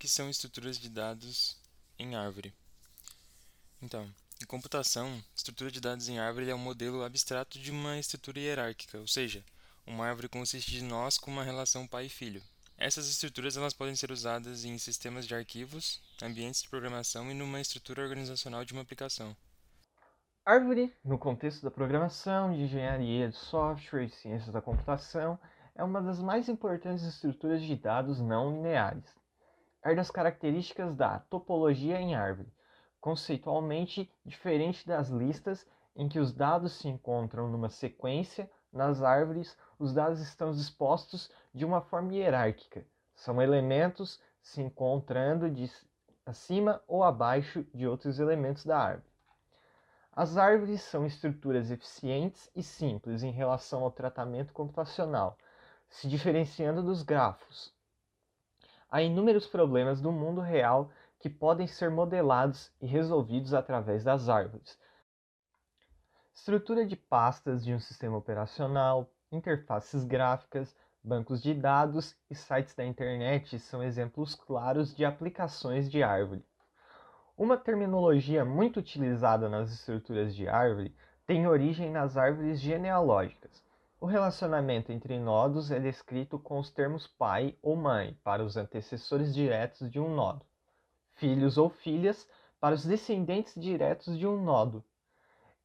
que são estruturas de dados em árvore? Então, em computação, estrutura de dados em árvore é um modelo abstrato de uma estrutura hierárquica, ou seja, uma árvore consiste de nós com uma relação pai e filho. Essas estruturas elas podem ser usadas em sistemas de arquivos, ambientes de programação e numa estrutura organizacional de uma aplicação. Árvore, no contexto da programação, de engenharia de software e ciências da computação, é uma das mais importantes estruturas de dados não lineares. É das características da topologia em árvore, conceitualmente diferente das listas em que os dados se encontram numa sequência, nas árvores os dados estão dispostos de uma forma hierárquica. São elementos se encontrando de acima ou abaixo de outros elementos da árvore. As árvores são estruturas eficientes e simples em relação ao tratamento computacional, se diferenciando dos grafos. Há inúmeros problemas do mundo real que podem ser modelados e resolvidos através das árvores. Estrutura de pastas de um sistema operacional, interfaces gráficas, bancos de dados e sites da internet são exemplos claros de aplicações de árvore. Uma terminologia muito utilizada nas estruturas de árvore tem origem nas árvores genealógicas. O relacionamento entre nodos é descrito com os termos pai ou mãe para os antecessores diretos de um nodo filhos ou filhas para os descendentes diretos de um nodo,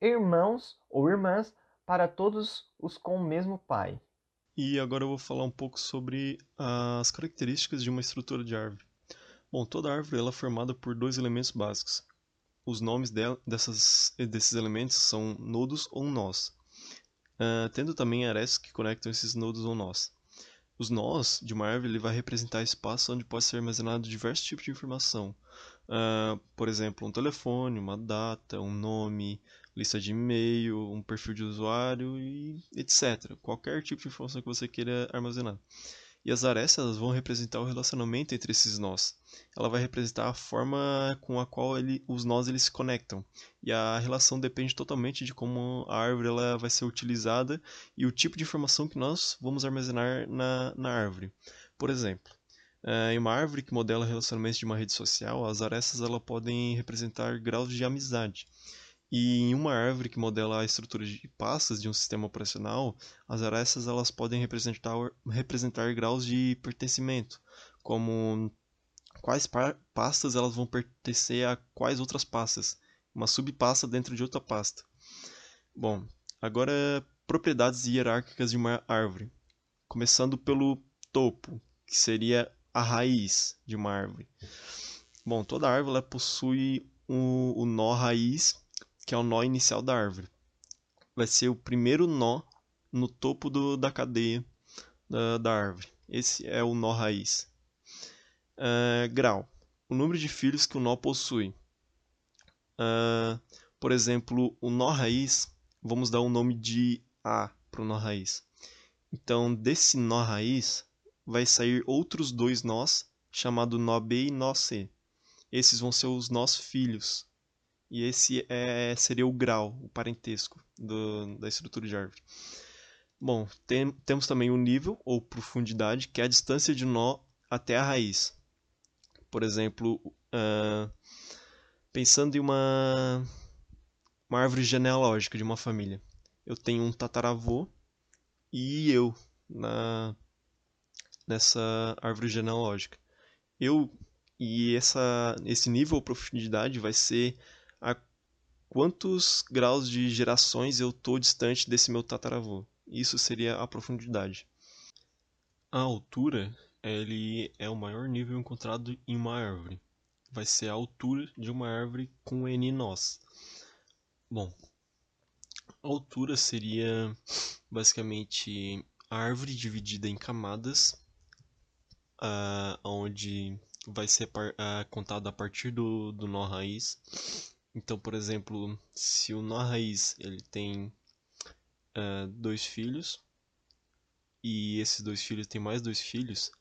irmãos ou irmãs para todos os com o mesmo pai. E agora eu vou falar um pouco sobre as características de uma estrutura de árvore. Bom, toda árvore ela é formada por dois elementos básicos. Os nomes dela, dessas, desses elementos são nodos ou nós, uh, tendo também arestas que conectam esses nodos ou nós. Os nós de uma árvore ele vai representar espaço onde pode ser armazenado diversos tipos de informação. Uh, por exemplo, um telefone, uma data, um nome, lista de e-mail, um perfil de usuário e etc. Qualquer tipo de informação que você queira armazenar. E as arestas vão representar o relacionamento entre esses nós. Ela vai representar a forma com a qual ele, os nós eles se conectam. E a relação depende totalmente de como a árvore ela vai ser utilizada e o tipo de informação que nós vamos armazenar na, na árvore. Por exemplo, eh, em uma árvore que modela relacionamentos de uma rede social, as arestas ela podem representar graus de amizade. E em uma árvore que modela a estrutura de pastas de um sistema operacional, as arestas elas podem representar, representar graus de pertencimento, como quais pastas elas vão pertencer a quais outras pastas, uma subpasta dentro de outra pasta. Bom, agora propriedades hierárquicas de uma árvore, começando pelo topo, que seria a raiz de uma árvore. Bom, toda árvore possui o, o nó raiz que é o nó inicial da árvore. Vai ser o primeiro nó no topo do, da cadeia da, da árvore. Esse é o nó raiz. Uh, grau. O número de filhos que o nó possui. Uh, por exemplo, o nó raiz, vamos dar o nome de A para o nó raiz. Então, desse nó raiz, vai sair outros dois nós, chamado nó B e nó C. Esses vão ser os nós filhos e esse é, seria o grau, o parentesco do, da estrutura de árvore. Bom, tem, temos também o nível ou profundidade, que é a distância de nó até a raiz. Por exemplo, uh, pensando em uma, uma árvore genealógica de uma família. Eu tenho um tataravô e eu na, nessa árvore genealógica. Eu e essa, esse nível ou profundidade vai ser quantos graus de gerações eu estou distante desse meu tataravô. Isso seria a profundidade. A altura ele é o maior nível encontrado em uma árvore. Vai ser a altura de uma árvore com N nós. Bom, a altura seria basicamente a árvore dividida em camadas, uh, onde vai ser uh, contado a partir do, do nó raiz então, por exemplo, se o nó raiz ele tem uh, dois filhos e esses dois filhos têm mais dois filhos,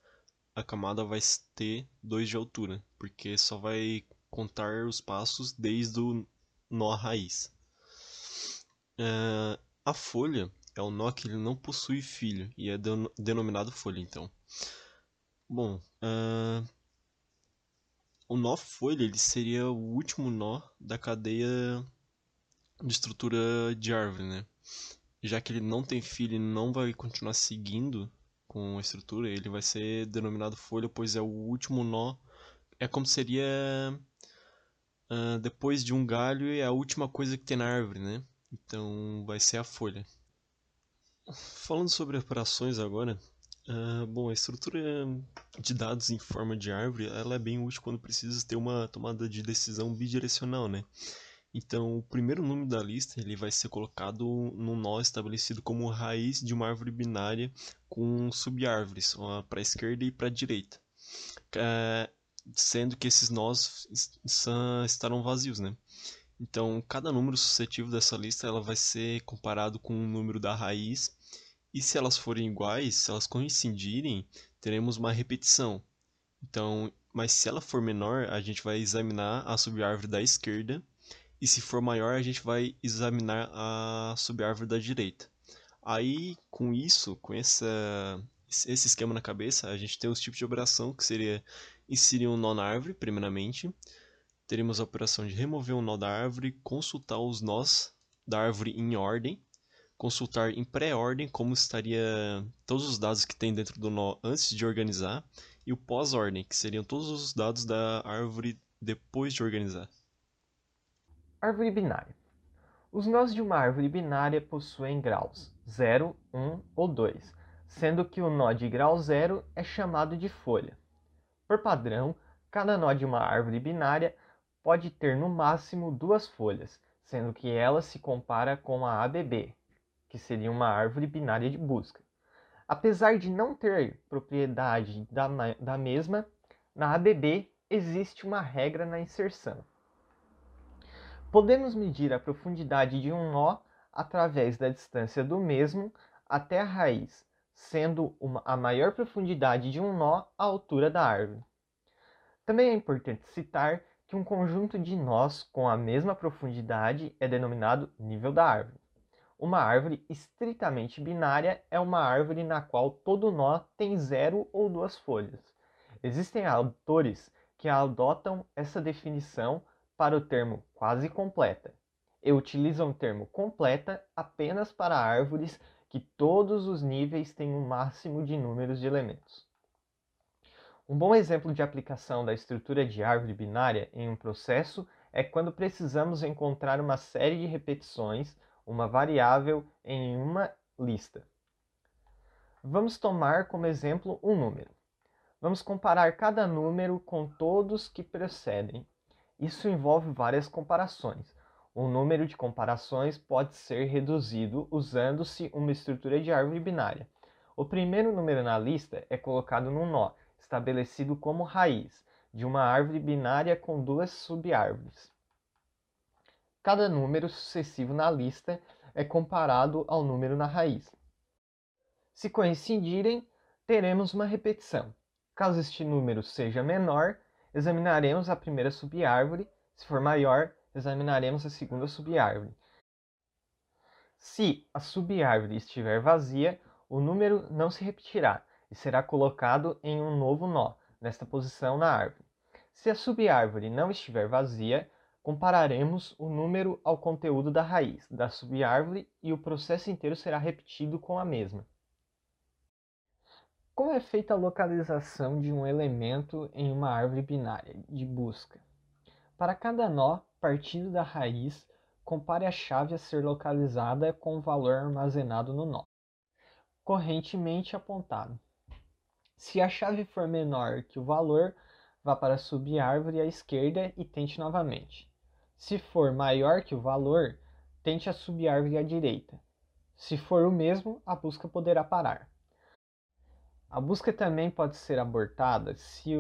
a camada vai ter dois de altura, porque só vai contar os passos desde o nó raiz. Uh, a folha é o nó que ele não possui filho e é denominado folha, então. Bom, uh, o nó folha ele seria o último nó da cadeia de estrutura de árvore, né? Já que ele não tem filho e não vai continuar seguindo com a estrutura, ele vai ser denominado folha, pois é o último nó. É como seria uh, depois de um galho é a última coisa que tem na árvore, né? Então vai ser a folha. Falando sobre operações agora, uh, bom, a estrutura de dados em forma de árvore, ela é bem útil quando precisa ter uma tomada de decisão bidirecional, né? Então, o primeiro número da lista ele vai ser colocado num nó estabelecido como raiz de uma árvore binária com subárvores, para a esquerda e para a direita. Uh, sendo que esses nós estarão vazios, né? Então, cada número suscetível dessa lista ela vai ser comparado com o número da raiz, e se elas forem iguais, se elas coincidirem, teremos uma repetição. Então, mas se ela for menor, a gente vai examinar a subárvore da esquerda, e se for maior, a gente vai examinar a subárvore da direita. Aí, com isso, com essa, esse esquema na cabeça, a gente tem os tipos de operação que seria inserir um nó na árvore, primeiramente. Teremos a operação de remover um nó da árvore, consultar os nós da árvore em ordem, consultar em pré-ordem como estaria todos os dados que tem dentro do nó antes de organizar, e o pós-ordem, que seriam todos os dados da árvore depois de organizar. Árvore binária. Os nós de uma árvore binária possuem graus 0, 1 ou 2, sendo que o nó de grau 0 é chamado de folha. Por padrão, cada nó de uma árvore binária pode ter no máximo duas folhas, sendo que ela se compara com a ABB, que seria uma árvore binária de busca. Apesar de não ter propriedade da, da mesma, na ABB existe uma regra na inserção. Podemos medir a profundidade de um nó através da distância do mesmo até a raiz, sendo uma, a maior profundidade de um nó a altura da árvore. Também é importante citar que um conjunto de nós com a mesma profundidade é denominado nível da árvore. Uma árvore estritamente binária é uma árvore na qual todo nó tem zero ou duas folhas. Existem autores que adotam essa definição para o termo quase completa e utilizam o termo completa apenas para árvores que todos os níveis têm um máximo de números de elementos. Um bom exemplo de aplicação da estrutura de árvore binária em um processo é quando precisamos encontrar uma série de repetições, uma variável, em uma lista. Vamos tomar como exemplo um número. Vamos comparar cada número com todos que precedem. Isso envolve várias comparações. O número de comparações pode ser reduzido usando-se uma estrutura de árvore binária. O primeiro número na lista é colocado num nó, estabelecido como raiz, de uma árvore binária com duas subárvores. Cada número sucessivo na lista é comparado ao número na raiz. Se coincidirem, teremos uma repetição. Caso este número seja menor, examinaremos a primeira subárvore, se for maior, examinaremos a segunda subárvore. Se a subárvore estiver vazia, o número não se repetirá e será colocado em um novo nó, nesta posição na árvore. Se a subárvore não estiver vazia, compararemos o número ao conteúdo da raiz da subárvore e o processo inteiro será repetido com a mesma. Como é feita a localização de um elemento em uma árvore binária de busca? Para cada nó, partindo da raiz, compare a chave a ser localizada com o valor armazenado no nó, correntemente apontado. Se a chave for menor que o valor, vá para a subárvore à esquerda e tente novamente. Se for maior que o valor, tente a subárvore à direita. Se for o mesmo, a busca poderá parar. A busca também pode ser abortada se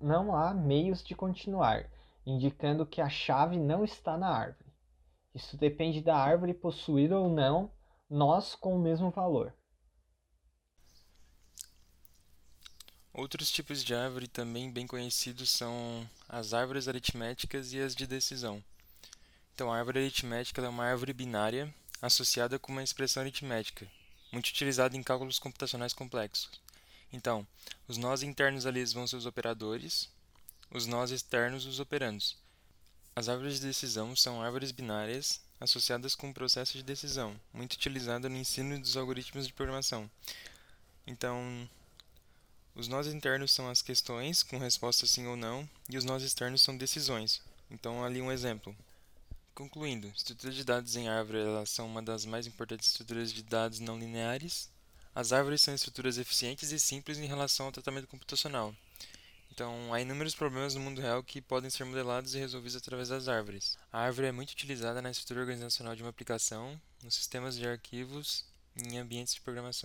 não há meios de continuar indicando que a chave não está na árvore. Isso depende da árvore possuir ou não nós com o mesmo valor. Outros tipos de árvore também bem conhecidos são as árvores aritméticas e as de decisão. Então, a árvore aritmética é uma árvore binária associada com uma expressão aritmética, muito utilizada em cálculos computacionais complexos. Então, os nós internos ali vão ser os operadores, os nós externos os operandos. As árvores de decisão são árvores binárias associadas com o processo de decisão, muito utilizado no ensino dos algoritmos de programação. Então, os nós internos são as questões com resposta sim ou não, e os nós externos são decisões. Então, ali um exemplo. Concluindo, estruturas de dados em árvore são uma das mais importantes estruturas de dados não lineares. As árvores são estruturas eficientes e simples em relação ao tratamento computacional. Então, há inúmeros problemas no mundo real que podem ser modelados e resolvidos através das árvores. A árvore é muito utilizada na estrutura organizacional de uma aplicação, nos sistemas de arquivos e em ambientes de programação.